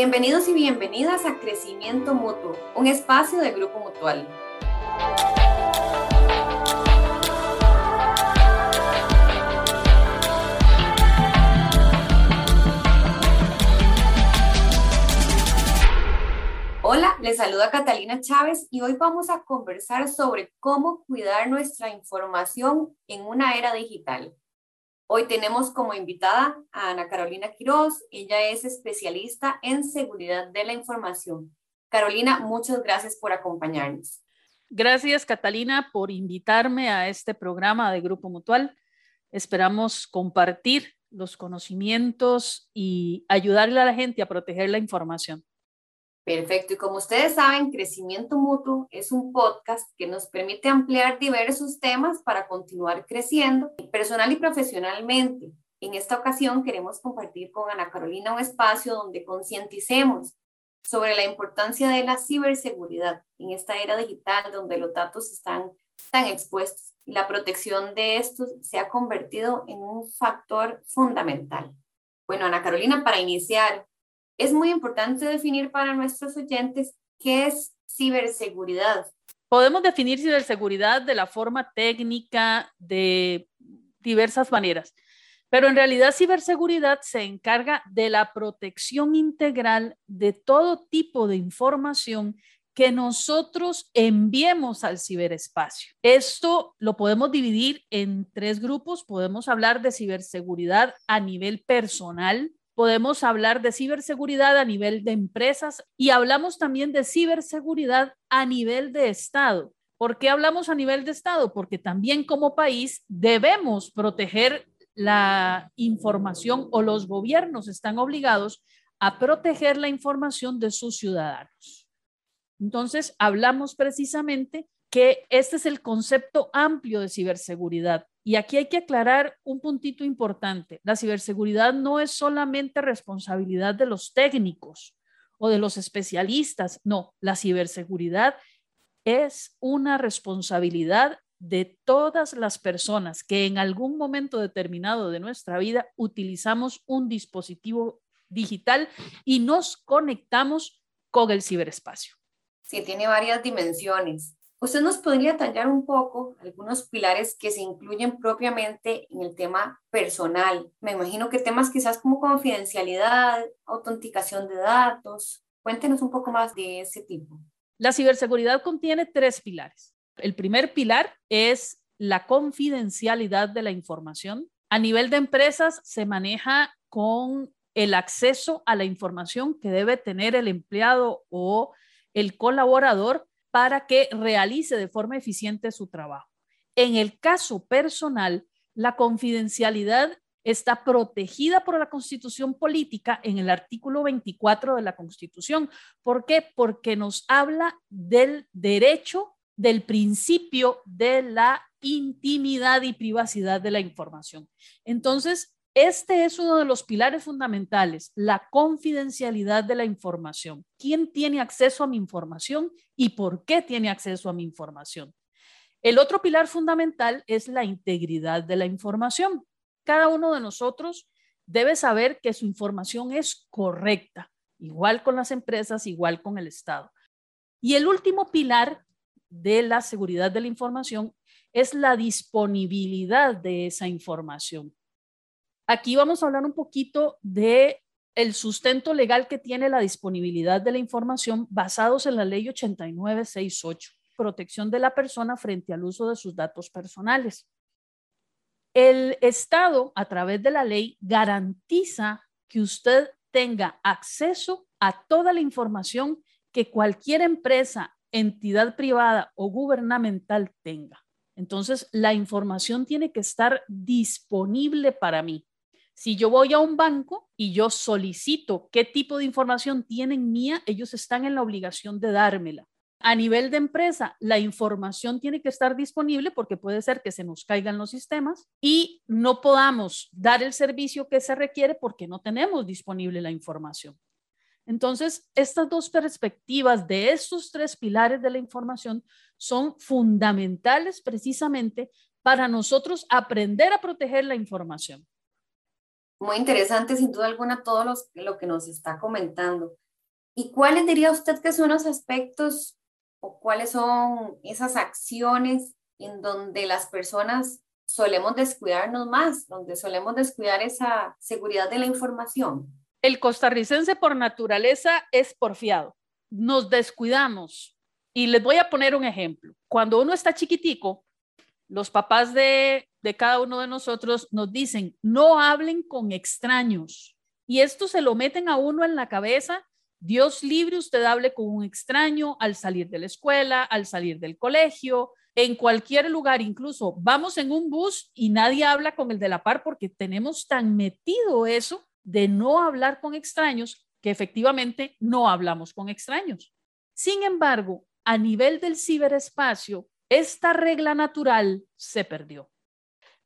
Bienvenidos y bienvenidas a Crecimiento Mutuo, un espacio de Grupo Mutual. Hola, les saluda Catalina Chávez y hoy vamos a conversar sobre cómo cuidar nuestra información en una era digital. Hoy tenemos como invitada a Ana Carolina Quiroz. Ella es especialista en seguridad de la información. Carolina, muchas gracias por acompañarnos. Gracias, Catalina, por invitarme a este programa de Grupo Mutual. Esperamos compartir los conocimientos y ayudarle a la gente a proteger la información. Perfecto. Y como ustedes saben, Crecimiento Mutuo es un podcast que nos permite ampliar diversos temas para continuar creciendo personal y profesionalmente. En esta ocasión queremos compartir con Ana Carolina un espacio donde concienticemos sobre la importancia de la ciberseguridad en esta era digital donde los datos están tan expuestos y la protección de estos se ha convertido en un factor fundamental. Bueno, Ana Carolina, para iniciar, es muy importante definir para nuestros oyentes qué es ciberseguridad. Podemos definir ciberseguridad de la forma técnica de diversas maneras, pero en realidad ciberseguridad se encarga de la protección integral de todo tipo de información que nosotros enviemos al ciberespacio. Esto lo podemos dividir en tres grupos. Podemos hablar de ciberseguridad a nivel personal, podemos hablar de ciberseguridad a nivel de empresas y hablamos también de ciberseguridad a nivel de Estado. ¿Por qué hablamos a nivel de Estado? Porque también como país debemos proteger la información o los gobiernos están obligados a proteger la información de sus ciudadanos. Entonces, hablamos precisamente que este es el concepto amplio de ciberseguridad. Y aquí hay que aclarar un puntito importante. La ciberseguridad no es solamente responsabilidad de los técnicos o de los especialistas. No, la ciberseguridad es una responsabilidad de todas las personas que en algún momento determinado de nuestra vida utilizamos un dispositivo digital y nos conectamos con el ciberespacio. Sí, tiene varias dimensiones. ¿Usted nos podría tallar un poco algunos pilares que se incluyen propiamente en el tema personal? Me imagino que temas quizás como confidencialidad, autenticación de datos. Cuéntenos un poco más de ese tipo. La ciberseguridad contiene tres pilares. El primer pilar es la confidencialidad de la información. A nivel de empresas se maneja con el acceso a la información que debe tener el empleado o el colaborador para que realice de forma eficiente su trabajo. En el caso personal, la confidencialidad está protegida por la Constitución política en el artículo 24 de la Constitución. ¿Por qué? Porque nos habla del derecho, del principio de la intimidad y privacidad de la información. Entonces, este es uno de los pilares fundamentales, la confidencialidad de la información. ¿Quién tiene acceso a mi información y por qué tiene acceso a mi información? El otro pilar fundamental es la integridad de la información. Cada uno de nosotros debe saber que su información es correcta, igual con las empresas, igual con el Estado. Y el último pilar de la seguridad de la información es la disponibilidad de esa información. Aquí vamos a hablar un poquito de el sustento legal que tiene la disponibilidad de la información basados en la ley 8968, protección de la persona frente al uso de sus datos personales. El Estado, a través de la ley, garantiza que usted tenga acceso a toda la información que cualquier empresa, entidad privada o gubernamental tenga. Entonces, la información tiene que estar disponible para mí. Si yo voy a un banco y yo solicito qué tipo de información tienen mía, ellos están en la obligación de dármela. A nivel de empresa, la información tiene que estar disponible porque puede ser que se nos caigan los sistemas y no podamos dar el servicio que se requiere porque no tenemos disponible la información. Entonces, estas dos perspectivas de estos tres pilares de la información son fundamentales precisamente para nosotros aprender a proteger la información. Muy interesante, sin duda alguna, todo lo que nos está comentando. ¿Y cuáles diría usted que son los aspectos o cuáles son esas acciones en donde las personas solemos descuidarnos más, donde solemos descuidar esa seguridad de la información? El costarricense por naturaleza es porfiado. Nos descuidamos. Y les voy a poner un ejemplo. Cuando uno está chiquitico, los papás de, de cada uno de nosotros nos dicen, no hablen con extraños. Y esto se lo meten a uno en la cabeza. Dios libre, usted hable con un extraño al salir de la escuela, al salir del colegio, en cualquier lugar, incluso vamos en un bus y nadie habla con el de la par porque tenemos tan metido eso de no hablar con extraños que efectivamente no hablamos con extraños. Sin embargo, a nivel del ciberespacio, esta regla natural se perdió.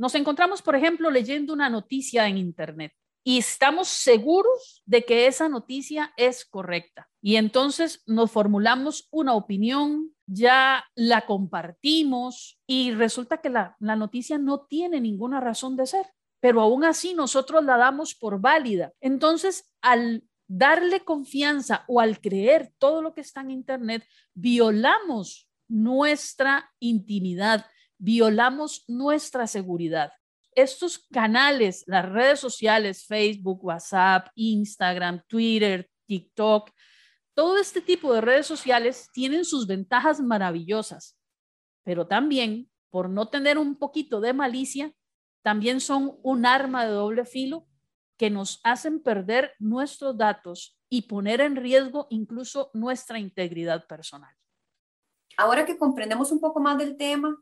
Nos encontramos, por ejemplo, leyendo una noticia en Internet y estamos seguros de que esa noticia es correcta. Y entonces nos formulamos una opinión, ya la compartimos y resulta que la, noticia no tiene ninguna razón de ser, pero aún así nosotros la damos por válida. Entonces, al darle confianza o al creer todo lo que está en Internet, violamos nuestra intimidad, violamos nuestra seguridad. Estos canales, las redes sociales, Facebook, WhatsApp, Instagram, Twitter, TikTok, todo este tipo de redes sociales tienen sus ventajas maravillosas, pero también, por no tener un poquito de malicia, también son un arma de doble filo que nos hacen perder nuestros datos y poner en riesgo incluso nuestra integridad personal. Ahora que comprendemos un poco más del tema,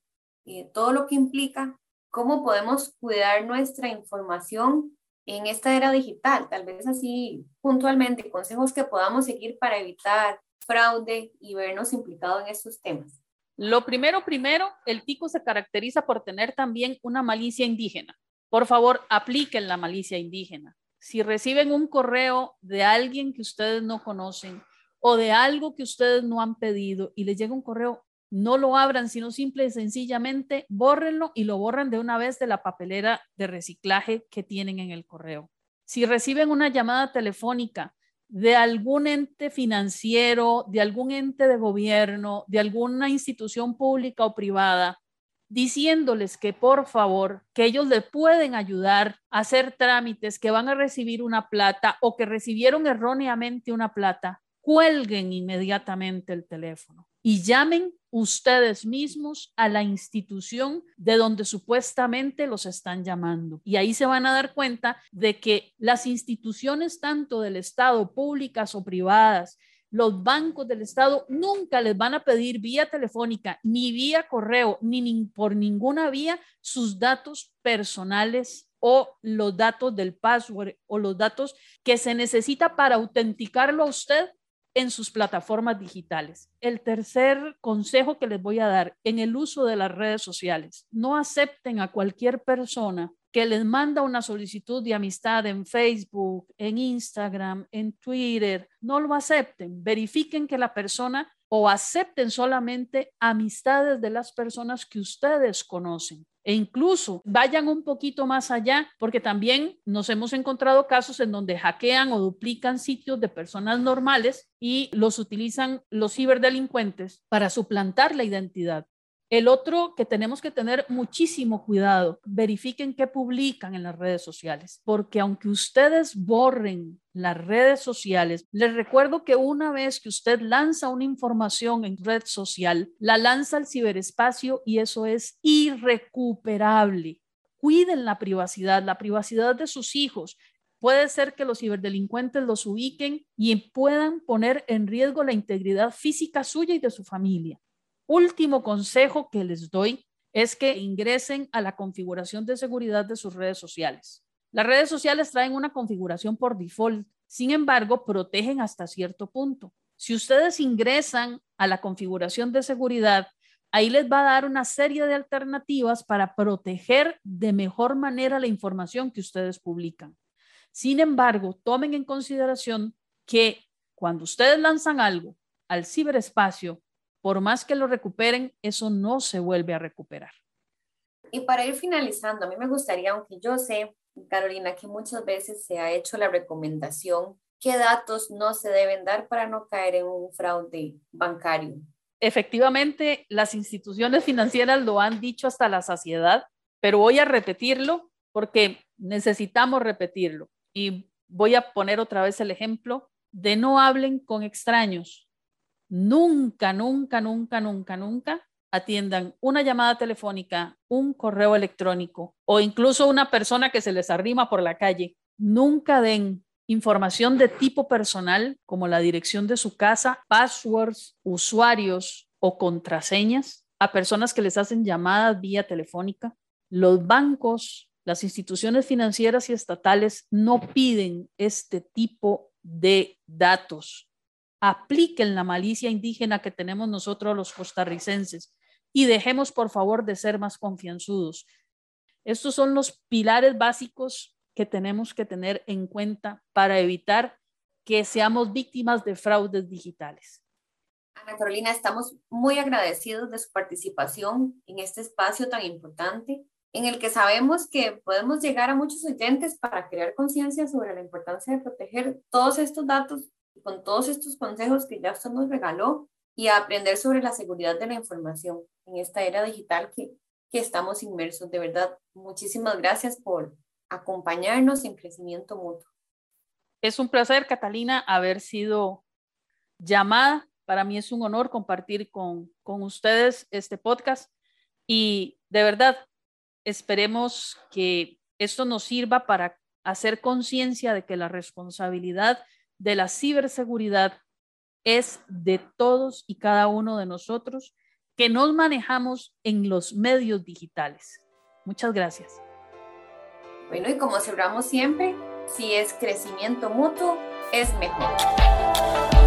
y todo lo que implica, ¿cómo podemos cuidar nuestra información en esta era digital? Tal vez así puntualmente, consejos que podamos seguir para evitar fraude y vernos implicados en estos temas. Lo primero, primero, el tico se caracteriza por tener también una malicia indígena. Por favor, apliquen la malicia indígena. Si reciben un correo de alguien que ustedes no conocen o de algo que ustedes no han pedido y les llega un correo, no lo abran, sino simple y sencillamente bórrenlo y lo borran de una vez de la papelera de reciclaje que tienen en el correo. Si reciben una llamada telefónica de algún ente financiero, de algún ente de gobierno, de alguna institución pública o privada, diciéndoles que por favor, que ellos le pueden ayudar a hacer trámites, que van a recibir una plata o que recibieron erróneamente una plata, cuelguen inmediatamente el teléfono y llamen ustedes mismos a la institución de donde supuestamente los están llamando. Y ahí se van a dar cuenta de que las instituciones tanto del Estado, públicas o privadas, los bancos del Estado nunca les van a pedir vía telefónica, ni vía correo, ni, por ninguna vía sus datos personales o los datos del password o los datos que se necesita para autenticarlo a usted en sus plataformas digitales. El tercer consejo que les voy a dar en el uso de las redes sociales, no acepten a cualquier persona que les manda una solicitud de amistad en Facebook, en Instagram, en Twitter, no lo acepten. Verifiquen que la persona o acepten solamente amistades de las personas que ustedes conocen e incluso vayan un poquito más allá, porque también nos hemos encontrado casos en donde hackean o duplican sitios de personas normales y los utilizan los ciberdelincuentes para suplantar la identidad. El otro que tenemos que tener muchísimo cuidado, verifiquen qué publican en las redes sociales, porque aunque ustedes borren las redes sociales, les recuerdo que una vez que usted lanza una información en red social, la lanza al ciberespacio y eso es irrecuperable. Cuiden la privacidad, la privacidad de sus hijos. Puede ser que los ciberdelincuentes los ubiquen y puedan poner en riesgo la integridad física suya y de su familia último consejo que les doy es que ingresen a la configuración de seguridad de sus redes sociales. Las redes sociales traen una configuración por default, sin embargo, protegen hasta cierto punto. Si ustedes ingresan a la configuración de seguridad, ahí les va a dar una serie de alternativas para proteger de mejor manera la información que ustedes publican. Sin embargo, tomen en consideración que cuando ustedes lanzan algo al ciberespacio, por más que lo recuperen, eso no se vuelve a recuperar. Y para ir finalizando, a mí me gustaría, aunque yo sé, Carolina, que muchas veces se ha hecho la recomendación ¿qué datos no se deben dar para no caer en un fraude bancario? Efectivamente, las instituciones financieras lo han dicho hasta la saciedad, pero voy a repetirlo porque necesitamos repetirlo. Y voy a poner otra vez el ejemplo de no hablen con extraños. Nunca, nunca, nunca, nunca, nunca atiendan una llamada telefónica, un correo electrónico o incluso una persona que se les arrima por la calle. Nunca den información de tipo personal como la dirección de su casa, passwords, usuarios o contraseñas a personas que les hacen llamadas vía telefónica. Los bancos, las instituciones financieras y estatales no piden este tipo de datos. Apliquen la malicia indígena que tenemos nosotros los costarricenses y dejemos por favor de ser más confianzudos. Estos son los pilares básicos que tenemos que tener en cuenta para evitar que seamos víctimas de fraudes digitales. Ana Carolina, estamos muy agradecidos de su participación en este espacio tan importante en el que sabemos que podemos llegar a muchos oyentes para crear conciencia sobre la importancia de proteger todos estos datos con todos estos consejos que ya usted nos regaló y a aprender sobre la seguridad de la información en esta era digital que, que estamos inmersos. De verdad, muchísimas gracias por acompañarnos en crecimiento mutuo. Es un placer, Catalina, haber sido llamada. Para mí es un honor compartir con, con ustedes este podcast y de verdad esperemos que esto nos sirva para hacer conciencia de que la responsabilidad de la ciberseguridad es de todos y cada uno de nosotros que nos manejamos en los medios digitales. Muchas gracias. Bueno, y como cerramos siempre, si es crecimiento mutuo, es mejor.